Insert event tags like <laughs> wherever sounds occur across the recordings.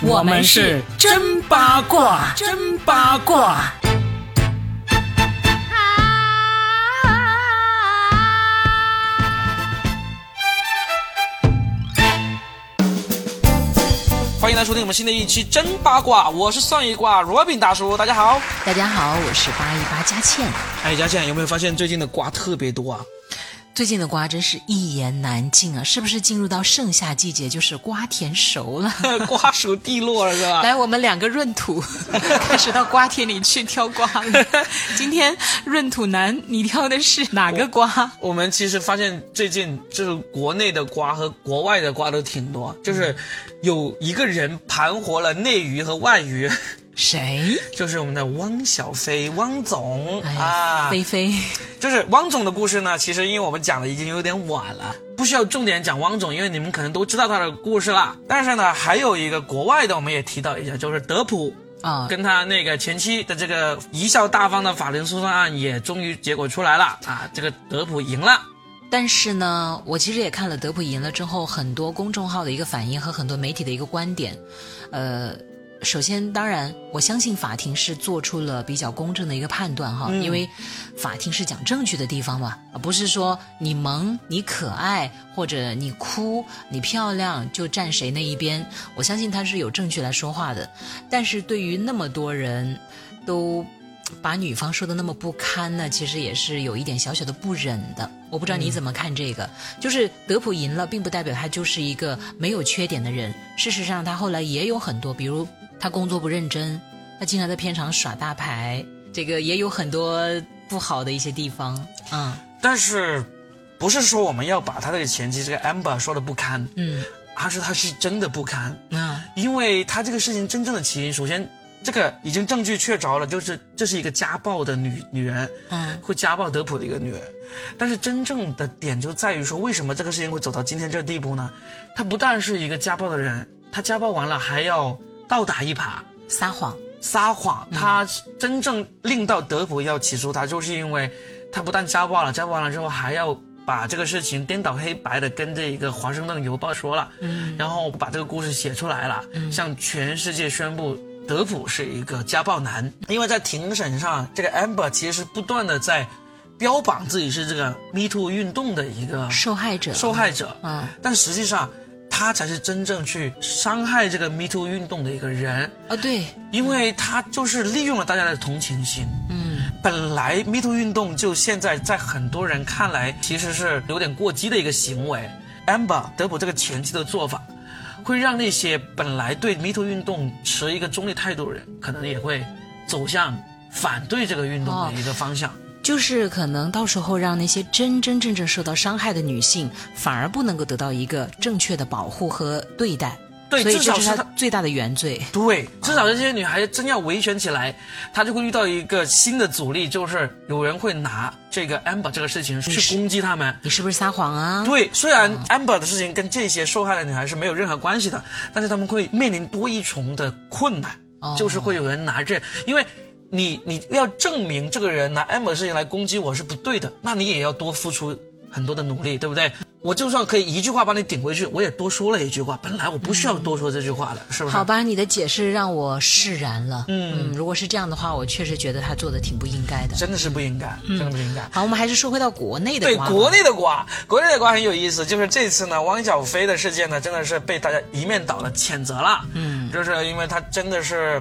我们是真八卦，真八卦。欢迎来收听我们新的一期真八卦，我是算一卦 Robin 大叔，大家好。大家好，我是八一八佳倩。哎，佳倩有没有发现最近的瓜特别多啊？最近的瓜真是一言难尽啊！是不是进入到盛夏季节，就是瓜田熟了，<laughs> <laughs> 瓜熟蒂落了，是吧？来，我们两个闰土 <laughs> 开始到瓜田里去挑瓜了。今天闰土男，你挑的是哪个瓜？我们其实发现最近就是国内的瓜和国外的瓜都挺多，就是有一个人盘活了内娱和外娱。谁？就是我们的汪小菲，汪总啊，菲菲。就是汪总的故事呢，其实因为我们讲的已经有点晚了，不需要重点讲汪总，因为你们可能都知道他的故事了。但是呢，还有一个国外的，我们也提到一下，就是德普啊，跟他那个前妻的这个贻笑大方的法庭诉讼案也终于结果出来了啊，这个德普赢了。但是呢，我其实也看了德普赢了之后很多公众号的一个反应和很多媒体的一个观点，呃。首先，当然，我相信法庭是做出了比较公正的一个判断哈，因为法庭是讲证据的地方嘛，而不是说你萌、你可爱或者你哭、你漂亮就站谁那一边。我相信他是有证据来说话的。但是对于那么多人都把女方说的那么不堪呢，其实也是有一点小小的不忍的。我不知道你怎么看这个，就是德普赢了，并不代表他就是一个没有缺点的人。事实上，他后来也有很多，比如。他工作不认真，他经常在片场耍大牌，这个也有很多不好的一些地方，嗯。但是，不是说我们要把他这个前妻这个 Amber 说的不堪，嗯，而是他是真的不堪，嗯，因为他这个事情真正的起因，首先这个已经证据确凿了，就是这是一个家暴的女女人，嗯，会家暴德普的一个女人，但是真正的点就在于说，为什么这个事情会走到今天这个地步呢？她不但是一个家暴的人，她家暴完了还要。倒打一耙，撒谎，撒谎。她真正令到德普要起诉她，就是因为她不但家暴了，家暴完了之后还要把这个事情颠倒黑白的跟这一个华盛顿邮报说了，嗯，然后把这个故事写出来了，向全世界宣布德普是一个家暴男。因为在庭审上，这个 Amber 其实是不断的在标榜自己是这个 Me Too 运动的一个受害者，受害者，嗯，但实际上。他才是真正去伤害这个 Me Too 运动的一个人啊！对，因为他就是利用了大家的同情心。嗯，本来 Me Too 运动就现在在很多人看来其实是有点过激的一个行为。Amber 德普这个前期的做法，会让那些本来对 Me Too 运动持一个中立态度的人，可能也会走向反对这个运动的一个方向。就是可能到时候让那些真真正正受到伤害的女性，反而不能够得到一个正确的保护和对待。对，至少是他最大的原罪。对，至少这些女孩子真要维权起来，她就会遇到一个新的阻力，就是有人会拿这个 Amber 这个事情去攻击他们。你是不是撒谎啊？对，虽然 Amber 的事情跟这些受害的女孩是没有任何关系的，但是他们会面临多一重的困难，就是会有人拿这，因为。你你要证明这个人拿 M 的事情来攻击我是不对的，那你也要多付出很多的努力，对不对？我就算可以一句话把你顶回去，我也多说了一句话，本来我不需要多说这句话的，是不是？好吧，你的解释让我释然了。嗯，如果是这样的话，我确实觉得他做的挺不应该的，真的是不应该，真的不应该。好，我们还是说回到国内的对国内的瓜，国内的瓜很有意思，就是这次呢，汪小菲的事件呢，真的是被大家一面倒的谴责了。嗯，就是因为他真的是，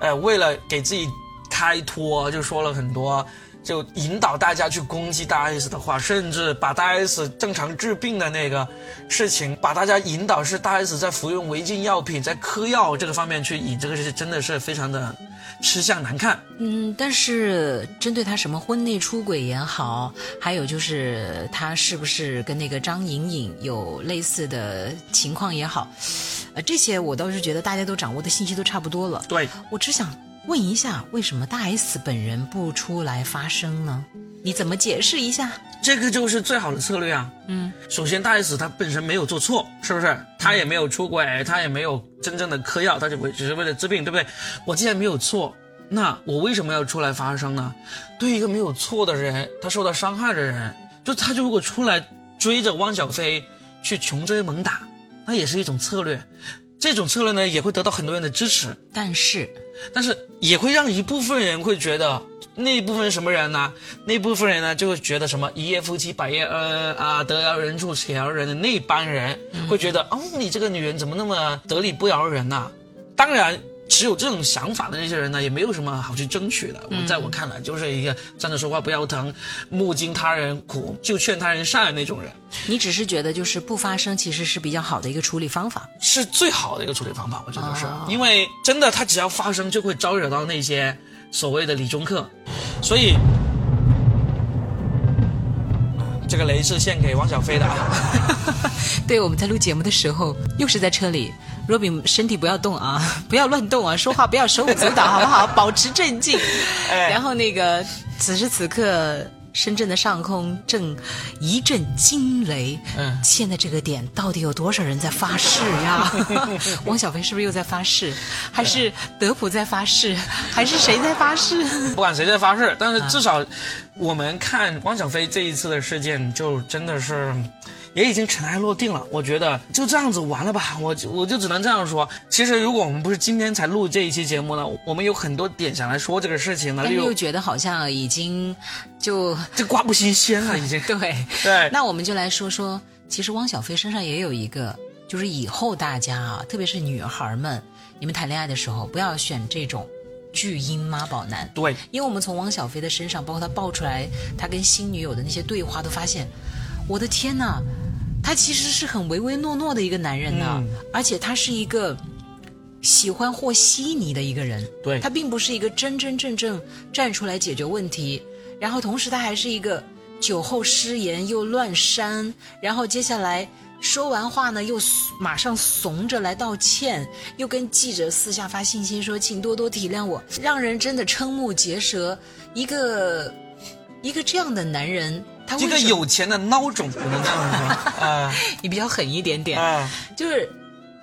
呃，为了给自己。开脱就说了很多，就引导大家去攻击大 S 的话，甚至把大 S 正常治病的那个事情，把大家引导是大 S 在服用违禁药品，在嗑药这个方面去引，这个是真的是非常的吃相难看。嗯，但是针对他什么婚内出轨也好，还有就是他是不是跟那个张颖颖有类似的情况也好，呃，这些我倒是觉得大家都掌握的信息都差不多了。对我只想。问一下，为什么大 S 本人不出来发声呢？你怎么解释一下？这个就是最好的策略啊。嗯，首先大 S 她本身没有做错，是不是？她也没有出轨，她也没有真正的嗑药，她就为只是为了治病，对不对？我既然没有错，那我为什么要出来发声呢？对一个没有错的人，他受到伤害的人，就他就如果出来追着汪小菲去穷追猛打，那也是一种策略。这种策略呢也会得到很多人的支持，但是但是也会让一部分人会觉得。那一部分什么人呢？那部分人呢，就会觉得什么一夜夫妻百夜恩啊，得饶人处且饶人的那帮人，会觉得哦，你这个女人怎么那么得理不饶人呐？当然，持有这种想法的那些人呢，也没有什么好去争取的。我在我看来，就是一个站着说话不腰疼，目经他人苦，就劝他人善的那种人。你只是觉得就是不发声，其实是比较好的一个处理方法，是最好的一个处理方法。我觉得是因为真的，他只要发声，就会招惹到那些。所谓的理中客，所以这个雷是献给王小飞的啊。<laughs> 对，我们在录节目的时候，又是在车里。若比身体不要动啊，<laughs> 不要乱动啊，说话不要手舞足蹈，<laughs> 好不好？保持镇静。然后那个，此时此刻。深圳的上空正一阵惊雷，嗯，现在这个点到底有多少人在发誓呀？<laughs> 汪小菲是不是又在发誓？还是德普在发誓？还是谁在发誓？不管谁在发誓，但是至少我们看汪小菲这一次的事件，就真的是。也已经尘埃落定了，我觉得就这样子完了吧，我我就只能这样说。其实如果我们不是今天才录这一期节目呢，我们有很多点想来说这个事情呢。但又觉得好像已经就这瓜不新鲜了，<laughs> 已经。对对。那我们就来说说，其实汪小菲身上也有一个，就是以后大家啊，特别是女孩们，你们谈恋爱的时候不要选这种巨婴妈宝男。对，因为我们从汪小菲的身上，包括他爆出来他跟新女友的那些对话，都发现，我的天呐！他其实是很唯唯诺诺的一个男人呢，而且他是一个喜欢和稀泥的一个人。对，他并不是一个真真正正站出来解决问题。然后同时他还是一个酒后失言又乱删，然后接下来说完话呢又马上怂着来道歉，又跟记者私下发信息说请多多体谅我，让人真的瞠目结舌。一个一个这样的男人。这个有钱的孬种，不能这样说 <laughs> 啊！你比较狠一点点啊，就是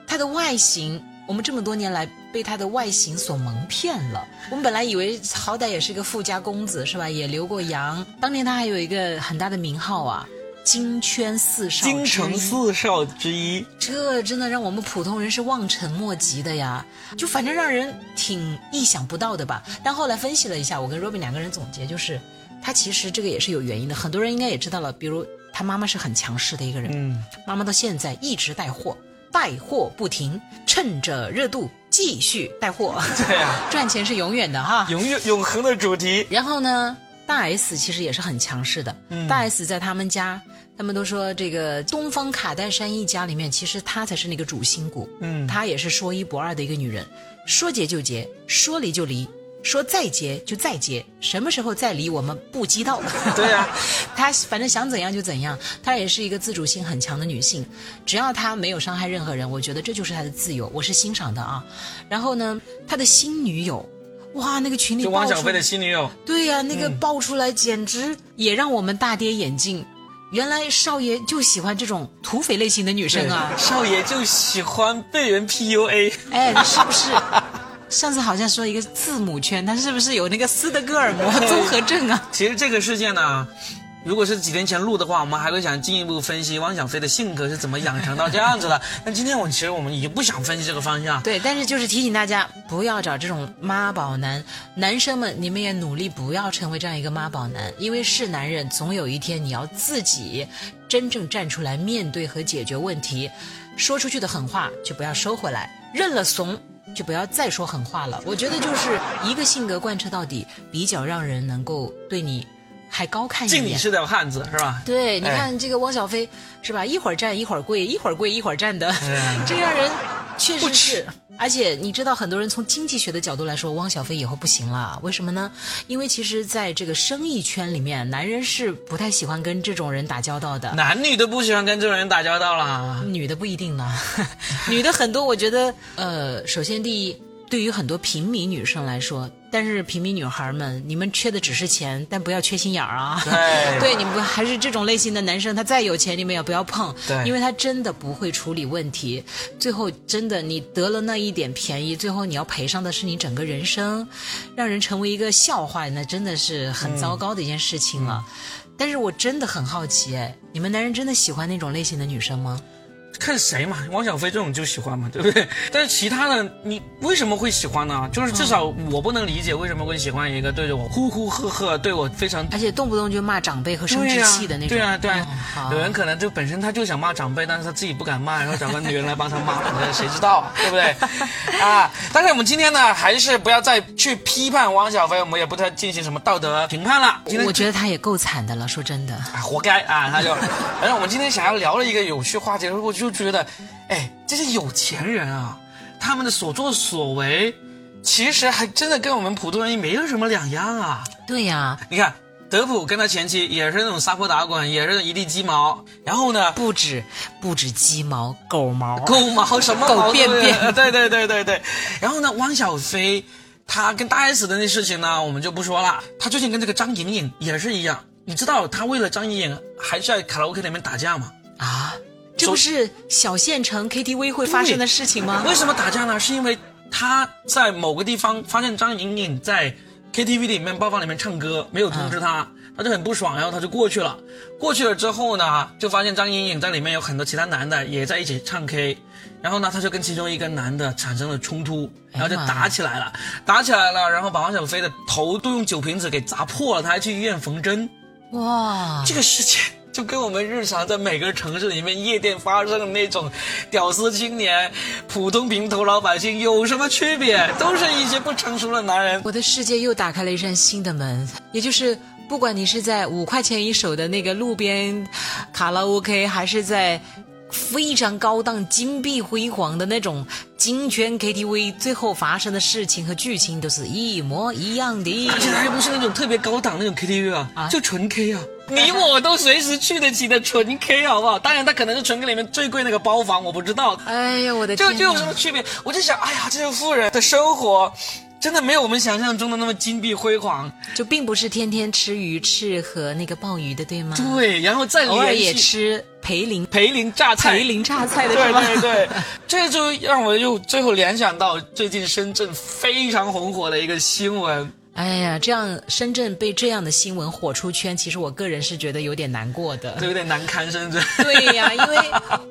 他的外形，我们这么多年来被他的外形所蒙骗了。我们本来以为好歹也是个富家公子，是吧？也留过洋，当年他还有一个很大的名号啊，金圈四少，京城四少之一。这真的让我们普通人是望尘莫及的呀，就反正让人挺意想不到的吧。但后来分析了一下，我跟 Robin 两个人总结就是。他其实这个也是有原因的，很多人应该也知道了。比如他妈妈是很强势的一个人，嗯，妈妈到现在一直带货，带货不停，趁着热度继续带货。对呀，<laughs> 赚钱是永远的哈，永远永恒的主题。然后呢，大 S 其实也是很强势的。嗯大 S 在他们家，他们都说这个东方卡戴珊一家里面，其实她才是那个主心骨。嗯，她也是说一不二的一个女人，说结就结，说离就离。说再结就再结，什么时候再离我们不知道。<laughs> 对呀，<laughs> 她反正想怎样就怎样，她也是一个自主性很强的女性，只要她没有伤害任何人，我觉得这就是她的自由，我是欣赏的啊。然后呢，他的新女友，哇，那个群里就汪小菲的新女友，对呀，那个爆出来简直也让我们大跌眼镜。原来少爷就喜欢这种土匪类型的女生啊，少爷就喜欢被人 PUA，哎，是不是？上次好像说一个字母圈，他是不是有那个斯德哥尔摩综合症啊？<laughs> 其实这个事件呢，如果是几年前录的话，我们还会想进一步分析汪小菲的性格是怎么养成到这样子的。<laughs> 但今天我其实我们已经不想分析这个方向。对，但是就是提醒大家不要找这种妈宝男，男生们你们也努力不要成为这样一个妈宝男，因为是男人，总有一天你要自己真正站出来面对和解决问题，说出去的狠话就不要收回来，认了怂。就不要再说狠话了。我觉得就是一个性格贯彻到底，比较让人能够对你还高看一眼。敬你是条汉子，是吧？对，你看这个汪小菲，是吧？一会儿站一会儿跪，一会儿跪一会儿站的，<laughs> 这让人确实是。而且你知道，很多人从经济学的角度来说，汪小菲以后不行了。为什么呢？因为其实在这个生意圈里面，男人是不太喜欢跟这种人打交道的。男女都不喜欢跟这种人打交道啦。女的不一定呢，<laughs> 女的很多。我觉得，呃，首先第一。对于很多平民女生来说，但是平民女孩们，你们缺的只是钱，但不要缺心眼儿啊！对，<laughs> 对，你们还是这种类型的男生，他再有钱，你们也不要碰，对，因为他真的不会处理问题，最后真的你得了那一点便宜，最后你要赔上的是你整个人生，让人成为一个笑话，那真的是很糟糕的一件事情了。但是我真的很好奇，哎，你们男人真的喜欢那种类型的女生吗？看谁嘛，汪小菲这种就喜欢嘛，对不对？但是其他的你为什么会喜欢呢？就是至少我不能理解为什么会喜欢一个对着我呼呼喝喝，对我非常而且动不动就骂长辈和生殖器的那种。对啊，对啊，好有人可能就本身他就想骂长辈，但是他自己不敢骂，然后找个女人来帮他骂，谁知道啊，<laughs> 对不对？啊！但是我们今天呢，还是不要再去批判汪小菲，我们也不太进行什么道德评判了。今天我觉得他也够惨的了，说真的。啊，活该啊！他就，反正我们今天想要聊了一个有趣话题，我就觉得，哎，这些有钱人啊，他们的所作所为，其实还真的跟我们普通人没有什么两样啊。对呀，你看，德普跟他前妻也是那种撒泼打滚，也是一地鸡毛，然后呢，不止不止鸡毛，狗毛，狗毛什么狗便便对对对对对。然后呢，汪小菲他跟大 S 的那事情呢，我们就不说了。他最近跟这个张颖颖也是一样，你知道他为了张颖颖还在卡拉 OK 里面打架吗？啊，这不是小县城 KTV 会发生的事情吗？为什么打架呢？是因为他在某个地方发现张莹颖在 KTV 里面包房里面唱歌，没有通知他，他就很不爽，然后他就过去了。过去了之后呢，就发现张莹颖在里面有很多其他男的也在一起唱 K，然后呢，他就跟其中一个男的产生了冲突，然后就打起来了，打起来了，然后把王小飞的头都用酒瓶子给砸破了，他还去医院缝针。哇，这个事情就跟我们日常在每个城市里面夜店发生的那种屌丝青年、普通平头老百姓有什么区别？都是一些不成熟的男人。我的世界又打开了一扇新的门，也就是不管你是在五块钱一首的那个路边卡拉 OK，还是在非常高档、金碧辉煌的那种金圈 KTV，最后发生的事情和剧情都是一模一样的。而且还不是那种特别高档那种 KTV 啊，啊就纯 K 啊，你我都随时去得起的纯 K，好不好？当然，它可能是纯 K 里面最贵那个包房，我不知道。哎呀，我的天哪！这这有什么区别？我就想，哎呀，这些富人的生活真的没有我们想象中的那么金碧辉煌。就并不是天天吃鱼翅和那个鲍鱼的，对吗？对，然后再偶尔也吃培林培林榨菜，培林榨菜的对？对对，<laughs> 这就让我又最后联想到最近深圳非常红火的一个新闻。哎呀，这样深圳被这样的新闻火出圈，其实我个人是觉得有点难过的。这有点难堪，深圳。对呀，因为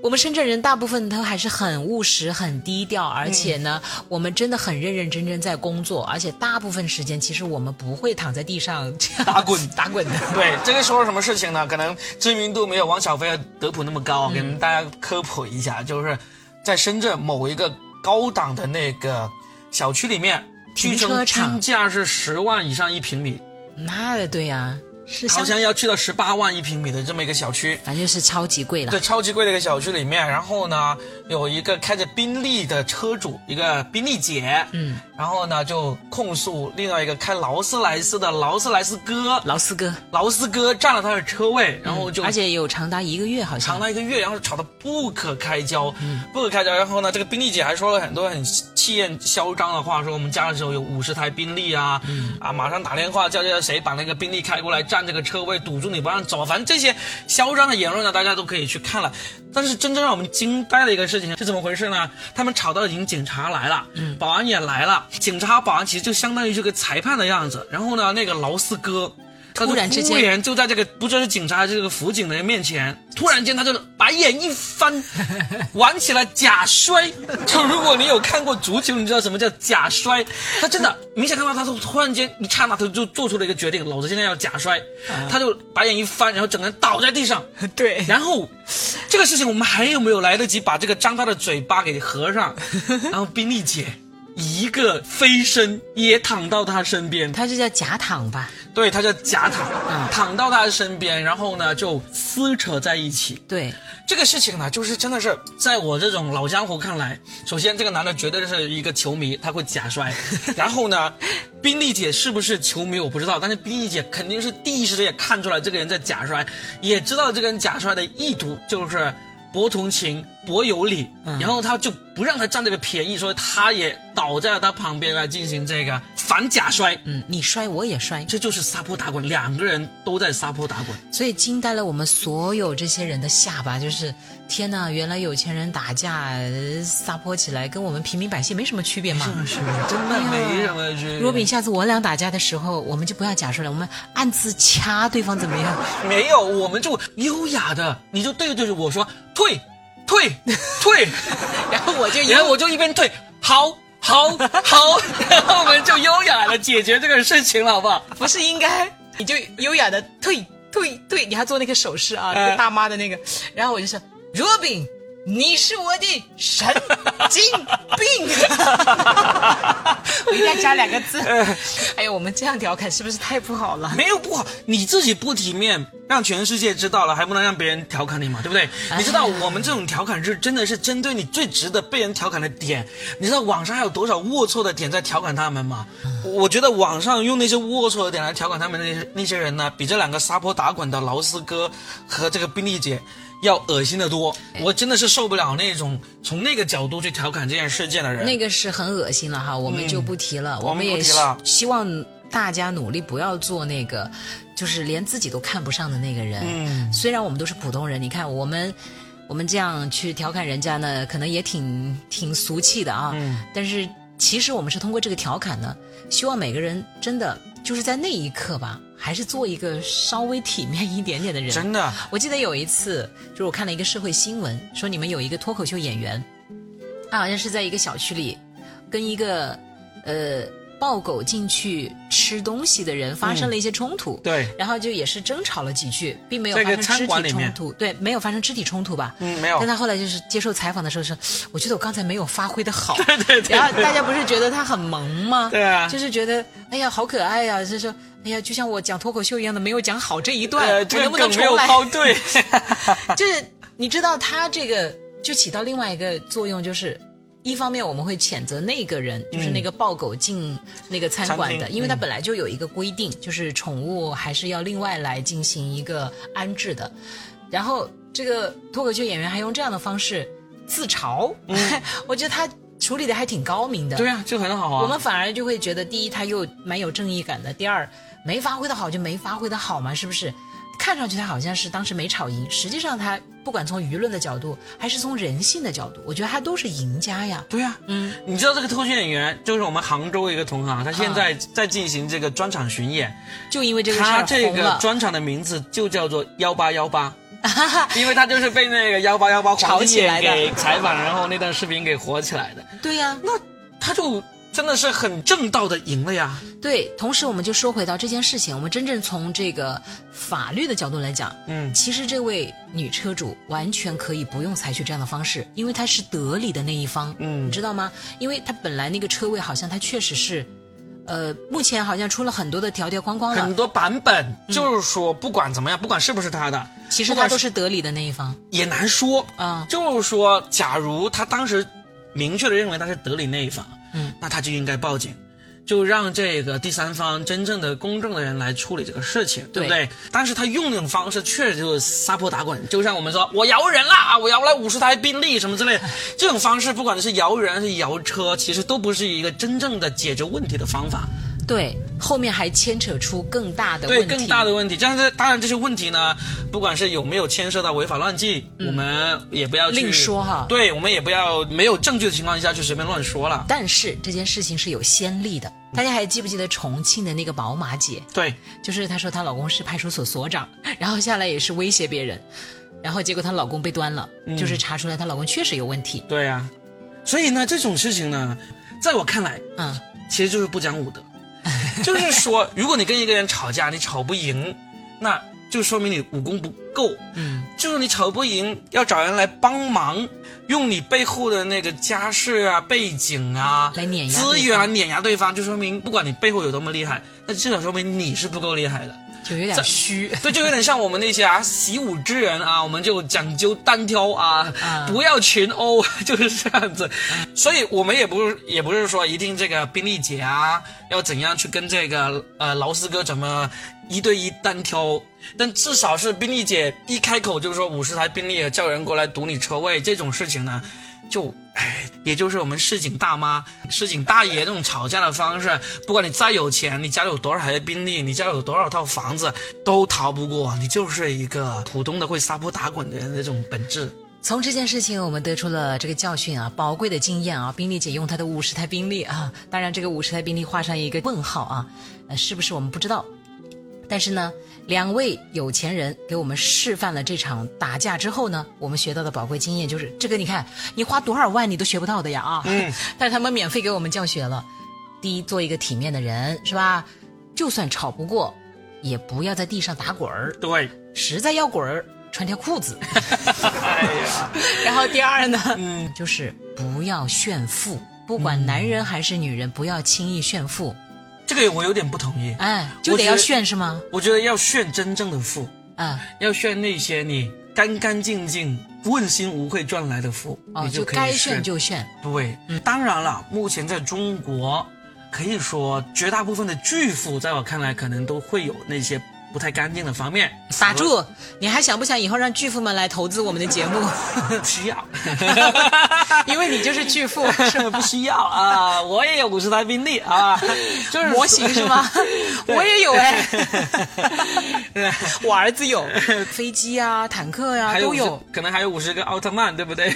我们深圳人大部分都还是很务实、很低调，而且呢，我们真的很认认真真在工作，而且大部分时间其实我们不会躺在地上这样打滚打滚的。<laughs> 对，这个说了什么事情呢？可能知名度没有王小飞和德普那么高，给大家科普一下，就是在深圳某一个高档的那个小区里面，停据称车场。均价是十万以上一平米，那对呀，是好像要去到十八万一平米的这么一个小区。反正是超级贵了对，。超级贵的一个小区里面，然后呢，有一个开着宾利的车主，一个宾利姐，嗯，然后呢就控诉另外一个开劳斯莱斯的劳斯莱斯哥，劳斯哥，劳斯哥占了他的车位，然后就而且有长达一个月，好像长达一个月，然后吵得不可开交，嗯不可开交。然后呢，这个宾利姐还说了很多很气焰嚣张的话，说我们家的时候有五十台宾利啊，嗯啊，马上打电话叫叫谁把那个宾利开过来占这个车位，堵住你不让走。反正这些嚣张的言论呢，大家都可以去看了。但是真正让我们惊呆的一个事情是怎么回事呢？他们吵到已经警察来了，嗯保安也来了，警察保安其实就相当于这个裁判的样子。然后呢，那个劳斯哥。突然之间就在这个不知道是警察还是这个辅警的面前，突然间他就白眼一翻，<laughs> 玩起了假摔。就如果你有看过足球，你知道什么叫假摔？他真的明显看到他突突然间一刹那，他就做出了一个决定，老子现在要假摔，他就白眼一翻，然后整个人倒在地上。<laughs> 对然后这个事情我们还有没有来得及把这个张大的嘴巴给合上？<laughs> 然后宾利姐一个飞身也躺到他身边，他是叫假躺吧？对，他叫假躺，躺到他的身边，然后呢就撕扯在一起。对，这个事情呢，就是真的是在我这种老江湖看来，首先这个男的绝对是一个球迷，他会假摔。<laughs> 然后呢，宾利姐是不是球迷我不知道，但是宾利姐肯定是第一时间也看出来这个人在假摔，也知道这个人假摔的意图就是博同情、博有理，然后他就不让他占这个便宜，所以他也倒在了他旁边来进行这个反假摔。嗯，你摔我也摔，这就是撒泼打滚，两个人都在撒泼打滚。所以惊呆了我们所有这些人的下巴，就是天呐，原来有钱人打架呃撒泼起来，跟我们平民百姓没什么区别嘛。是真的没什么区别。若比下次我俩打架的时候，我们就不要假摔了，我们暗自掐对方怎么样？没有，我们就优雅的，你就对对着我说退。退退，<laughs> 然后我就然后我就一边退，好好好，然后 <laughs> 我们就优雅的解决这个事情了，好不好？不是应该你就优雅的退退退，你还做那个手势啊，那个大妈的那个，然后我就说 Robin。你是我的神经病，<laughs> 我应该加两个字。<laughs> 哎呦，我们这样调侃是不是太不好了？没有不好，你自己不体面，让全世界知道了，还不能让别人调侃你嘛，对不对？你知道我们这种调侃是真的是针对你最值得被人调侃的点。你知道网上还有多少龌龊的点在调侃他们吗？我觉得网上用那些龌龊的点来调侃他们那些那些人呢，比这两个撒泼打滚的劳斯哥和这个宾利姐。要恶心的多，我真的是受不了那种从那个角度去调侃这件事件的人。那个是很恶心了哈，我们就不提了。我们也希望大家努力不要做那个，就是连自己都看不上的那个人。嗯，虽然我们都是普通人，你看我们我们这样去调侃人家呢，可能也挺挺俗气的啊。嗯，但是其实我们是通过这个调侃呢，希望每个人真的就是在那一刻吧。还是做一个稍微体面一点点的人。真的，我记得有一次，就是我看了一个社会新闻，说你们有一个脱口秀演员，他好像是在一个小区里，跟一个呃抱狗进去吃东西的人发生了一些冲突。对。然后就也是争吵了几句，并没有发生肢体冲突。对，没有发生肢体冲突吧？嗯，没有。但他后来就是接受采访的时候说：“我觉得我刚才没有发挥的好。<laughs> ”对对对。然后大家不是觉得他很萌吗？<laughs> 对啊。就是觉得哎呀好可爱呀，就是说。哎呀，就像我讲脱口秀一样的，没有讲好这一段，能不能重来？对，<laughs> 就是你知道他这个就起到另外一个作用，就是一方面我们会谴责那个人，就是那个抱狗进那个餐馆的，因为他本来就有一个规定，就是宠物还是要另外来进行一个安置的。然后这个脱口秀演员还用这样的方式自嘲，<laughs> 我觉得他。处理的还挺高明的，对啊，就很好啊。我们反而就会觉得，第一他又蛮有正义感的，第二没发挥的好就没发挥的好嘛，是不是？看上去他好像是当时没吵赢，实际上他不管从舆论的角度，还是从人性的角度，我觉得他都是赢家呀。对呀，嗯，你知道这个脱口秀演员就是我们杭州一个同行，他现在在进行这个专场巡演，就因为这个他这个专场的名字就叫做幺八幺八。<laughs> 因为他就是被那个幺八幺八黄金眼给采访，然后那段视频给火起来的。对呀，那他就真的是很正道的赢了呀。对，同时我们就说回到这件事情，我们真正从这个法律的角度来讲，嗯，其实这位女车主完全可以不用采取这样的方式，因为她是得理的那一方，嗯，你知道吗？因为她本来那个车位好像她确实是。呃，目前好像出了很多的条条框框，很多版本，就是说不管怎么样，不管是不是他的，其实他都是得理的那一方，也难说啊。就是说，假如他当时明确的认为他是得理那一方，嗯，那他就应该报警。就让这个第三方真正的公正的人来处理这个事情，对不对？但是他用那种方式确实就是撒泼打滚，就像我们说我摇人啦，我摇来五十台宾利什么之类，这种方式不管是摇人还是摇车，其实都不是一个真正的解决问题的方法。对，后面还牵扯出更大的对更大的问题。但是当然这些问题呢，不管是有没有牵涉到违法乱纪，我们也不要另说哈。对，我们也不要没有证据的情况下去随便乱说了。但是这件事情是有先例的，大家还记不记得重庆的那个宝马姐？对，就是她说她老公是派出所所长，<laughs> 然后下来也是威胁别人，然后结果她老公被端了，就是查出来她老公确实有问题。对呀，所以呢，这种事情呢，在我看来，嗯，其实就是不讲武德。<laughs> 就是说，如果你跟一个人吵架，你吵不赢，那就说明你武功不够。嗯，就是你吵不赢，要找人来帮忙，用你背后的那个家世啊、背景啊、来碾压资源啊碾压对方，就说明不管你背后有多么厉害，那至少说明你是不够厉害的。就有点虚，对，就有点像我们那些啊习武之人啊，我们就讲究单挑啊，不要群殴，<laughs> 就是这样子。所以我们也不是也不是说一定这个宾利姐啊要怎样去跟这个呃劳斯哥怎么一对一单挑，但至少是宾利姐一开口就是说五十台宾利叫人过来堵你车位这种事情呢。就哎，也就是我们市井大妈、市井大爷那种吵架的方式，不管你再有钱，你家里有多少台宾利，你家里有多少套房子，都逃不过。你就是一个普通的会撒泼打滚的人那种本质。从这件事情，我们得出了这个教训啊，宝贵的经验啊。宾利姐用她的五十台宾利啊，当然这个五十台宾利画上一个问号啊，呃，是不是我们不知道？但是呢，两位有钱人给我们示范了这场打架之后呢，我们学到的宝贵经验就是，这个你看，你花多少万你都学不到的呀啊！嗯，<laughs> 但是他们免费给我们教学了。第一，做一个体面的人，是吧？就算吵不过，也不要在地上打滚儿。对，实在要滚儿，穿条裤子。哎呀，<laughs> 然后第二呢，嗯，就是不要炫富，不管男人还是女人，不要轻易炫富。这个我有点不同意。哎，就得要炫是吗？我觉得要炫真正的富，啊，要炫那些你干干净净、问心无愧赚来的富，哦，你可以就该炫就炫。对，当然了，目前在中国，可以说绝大部分的巨富，在我看来，可能都会有那些不太干净的方面。打住！你还想不想以后让巨富们来投资我们的节目？<laughs> 不需要，<laughs> 因为你就是巨富，<laughs> 不需要啊！我也有五十台宾利啊，就是模型是吗？我也有哎，我儿子有飞机啊、坦克呀、还有50都有，可能还有五十个奥特曼，对不对？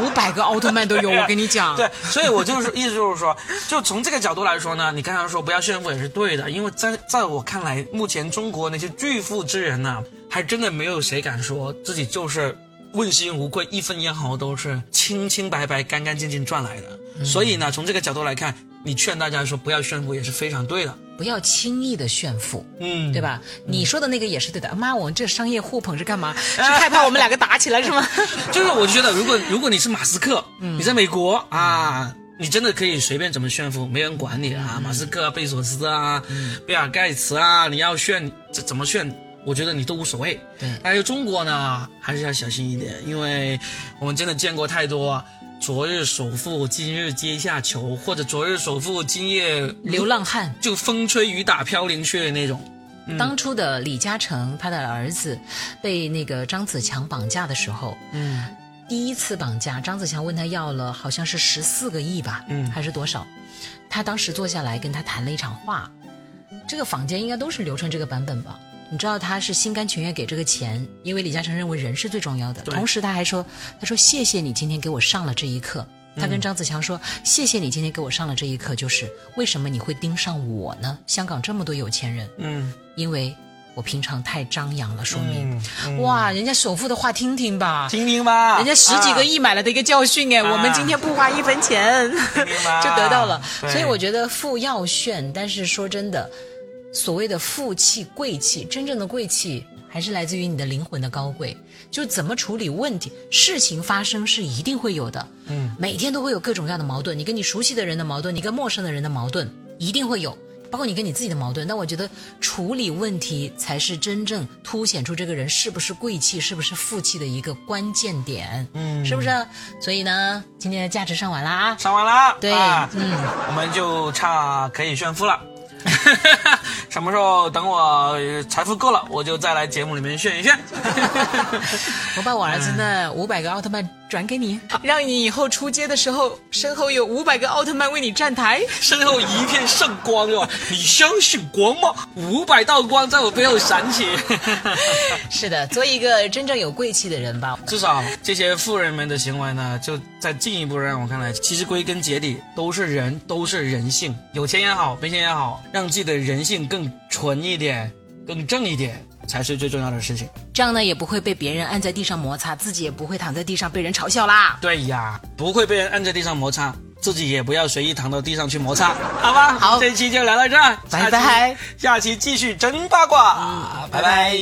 五百个奥特曼都有。我跟你讲，对，所以我就是意思就是说，就从这个角度来说呢，你刚才说不要炫富也是对的，因为在在我看来，目前中国那些巨富之人呢、还真的没有谁敢说自己就是问心无愧，一分一毫都是清清白白、干干净净赚来的。所以呢，从这个角度来看，你劝大家说不要炫富也是非常对的。不要轻易的炫富。嗯，对？吧？你说的那个也是对的。妈，我们这商业互捧是干嘛？<laughs> 是害怕我们两个打起来是吗？<laughs> 就是我觉得，如果如果你是马斯克，你在美国啊，你真的可以随便怎么炫富，没人管你啊。马斯克、啊、贝索斯啊、比尔盖茨啊，你要炫怎怎么炫，我觉得你都无所谓。对但是中国呢，还是要小心一点，因为我们真的见过太多。昨日首富，今日阶下囚，或者昨日首富，今夜流浪汉。就风吹雨打飘零去的那种。当初的李嘉诚，他的儿子被那个张子强绑架的时候，嗯第一次绑架，张子强问他要了好像是十四个亿吧，嗯还是多少？他当时坐下来跟他谈了一场话，这个坊间应该都是流传这个版本吧？你知道他是心甘情愿给这个钱，因为李嘉诚认为人是最重要的。同时他还说，他说谢谢你今天给我上了这一课。他跟张子强说：“谢谢你今天给我上了这一课，就是为什么你会盯上我呢？香港这么多有钱人，嗯，因为我平常太张扬了，说明。嗯嗯。哇，人家首富的话听听吧，听听吧，人家十几个亿买来的一个教训哎，啊。我们今天不花一分钱。<laughs> 就得到了。所以我觉得富要炫，但是说真的，所谓的富气贵气，真正的贵气还是来自于你的灵魂的高贵。就怎么处理问题，事情发生是一定会有的，嗯，每天都会有各种各样的矛盾，你跟你熟悉的人的矛盾，你跟陌生的人的矛盾，一定会有。包括你跟你自己的矛盾，但我觉得处理问题才是真正凸显出这个人是不是贵气、是不是富气的一个关键点，嗯。是不是？所以呢，今天的价值上完了啊，上完了，对。啊嗯。我们就差可以炫富了。<laughs> 什么时候等我财富够了，我就再来节目里面炫一炫。<laughs> 我把我儿子那五百个奥特曼转给你，让你以后出街的时候身后有五百个奥特曼为你站台。<laughs> 身后一片圣光哟，你相信光吗？五百道光在我背后闪起。是的，做一个真正有贵气的人吧。至少这些富人们的行为呢，就在进一步让我看来，其实归根结底都是人，都是人性。有钱也好，没钱也好，让自己的人性更纯一点，更正一点，才是最重要的事情。这样呢，也不会被别人按在地上摩擦，自己也不会躺在地上被人嘲笑啦。对呀，不会被人按在地上摩擦，自己也不要随意躺到地上去摩擦，好吧？好。这期就聊到这儿，拜拜。下期，下期继续真八卦，拜拜